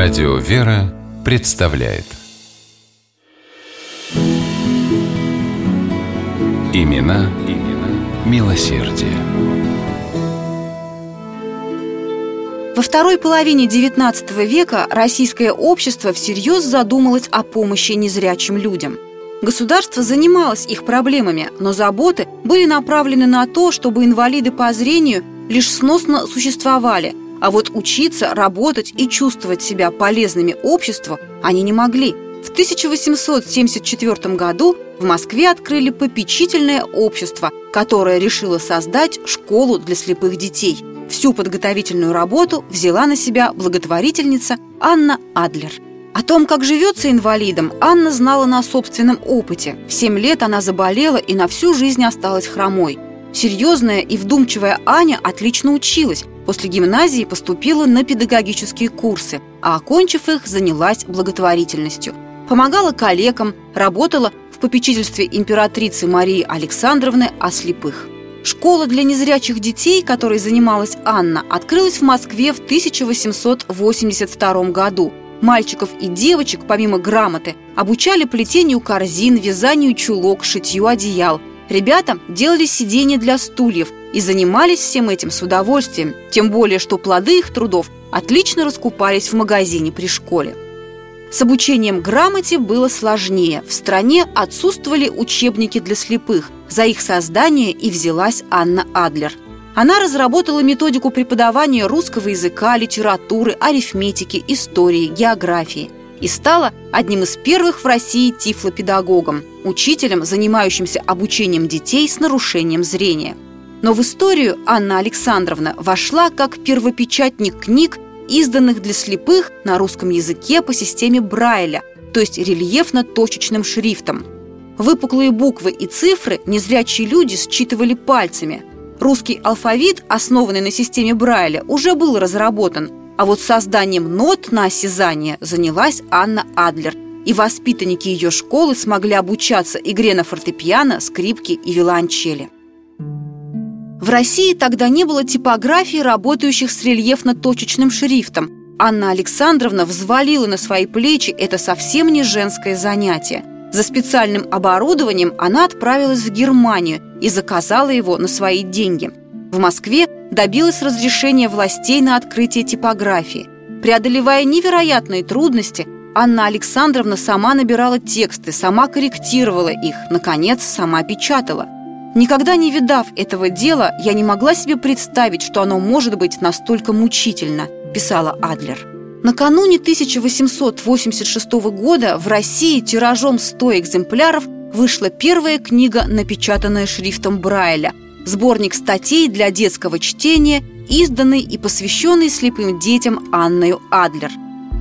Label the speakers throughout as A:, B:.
A: Радио «Вера» представляет Имена, имена милосердие.
B: Во второй половине XIX века российское общество всерьез задумалось о помощи незрячим людям. Государство занималось их проблемами, но заботы были направлены на то, чтобы инвалиды по зрению лишь сносно существовали – а вот учиться, работать и чувствовать себя полезными обществу они не могли. В 1874 году в Москве открыли попечительное общество, которое решило создать школу для слепых детей. Всю подготовительную работу взяла на себя благотворительница Анна Адлер. О том, как живется инвалидом, Анна знала на собственном опыте. В 7 лет она заболела и на всю жизнь осталась хромой. Серьезная и вдумчивая Аня отлично училась, После гимназии поступила на педагогические курсы, а окончив их, занялась благотворительностью. Помогала коллегам, работала в попечительстве императрицы Марии Александровны о слепых. Школа для незрячих детей, которой занималась Анна, открылась в Москве в 1882 году. Мальчиков и девочек, помимо грамоты, обучали плетению корзин, вязанию чулок, шитью одеял. Ребята делали сиденья для стульев, и занимались всем этим с удовольствием, тем более, что плоды их трудов отлично раскупались в магазине при школе. С обучением грамоте было сложнее. В стране отсутствовали учебники для слепых. За их создание и взялась Анна Адлер. Она разработала методику преподавания русского языка, литературы, арифметики, истории, географии и стала одним из первых в России тифлопедагогом, учителем, занимающимся обучением детей с нарушением зрения – но в историю Анна Александровна вошла как первопечатник книг, изданных для слепых на русском языке по системе Брайля, то есть рельефно-точечным шрифтом. Выпуклые буквы и цифры незрячие люди считывали пальцами. Русский алфавит, основанный на системе Брайля, уже был разработан, а вот созданием нот на осязание занялась Анна Адлер, и воспитанники ее школы смогли обучаться игре на фортепиано, скрипке и виолончели. В России тогда не было типографий, работающих с рельефно-точечным шрифтом. Анна Александровна взвалила на свои плечи это совсем не женское занятие. За специальным оборудованием она отправилась в Германию и заказала его на свои деньги. В Москве добилась разрешения властей на открытие типографии. Преодолевая невероятные трудности, Анна Александровна сама набирала тексты, сама корректировала их, наконец, сама печатала – Никогда не видав этого дела, я не могла себе представить, что оно может быть настолько мучительно, писала Адлер. Накануне 1886 года в России тиражом 100 экземпляров вышла первая книга, напечатанная шрифтом Брайля, сборник статей для детского чтения, изданный и посвященный слепым детям Анною Адлер.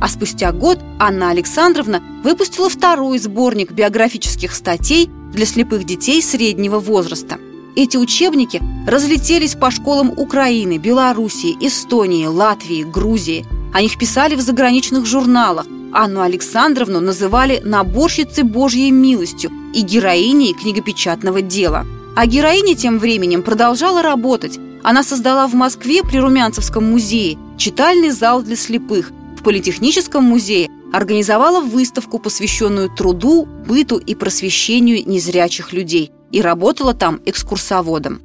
B: А спустя год Анна Александровна выпустила второй сборник биографических статей для слепых детей среднего возраста. Эти учебники разлетелись по школам Украины, Белоруссии, Эстонии, Латвии, Грузии. О них писали в заграничных журналах. Анну Александровну называли «наборщицей Божьей милостью» и героиней книгопечатного дела. А героиня тем временем продолжала работать. Она создала в Москве при Румянцевском музее читальный зал для слепых, Политехническом музее организовала выставку, посвященную труду, быту и просвещению незрячих людей, и работала там экскурсоводом.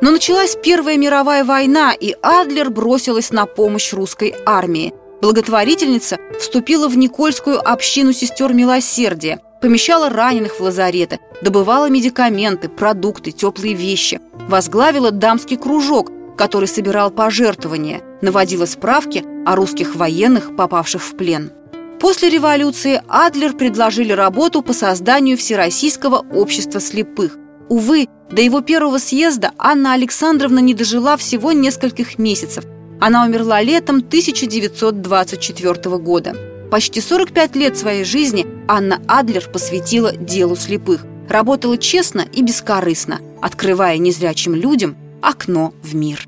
B: Но началась Первая мировая война, и Адлер бросилась на помощь русской армии. Благотворительница вступила в Никольскую общину сестер милосердия, помещала раненых в лазареты, добывала медикаменты, продукты, теплые вещи, возглавила дамский кружок, который собирал пожертвования, наводила справки о русских военных, попавших в плен. После революции Адлер предложили работу по созданию Всероссийского общества слепых. Увы, до его первого съезда Анна Александровна не дожила всего нескольких месяцев. Она умерла летом 1924 года. Почти 45 лет своей жизни Анна Адлер посвятила делу слепых. Работала честно и бескорыстно, открывая незрячим людям окно в мир.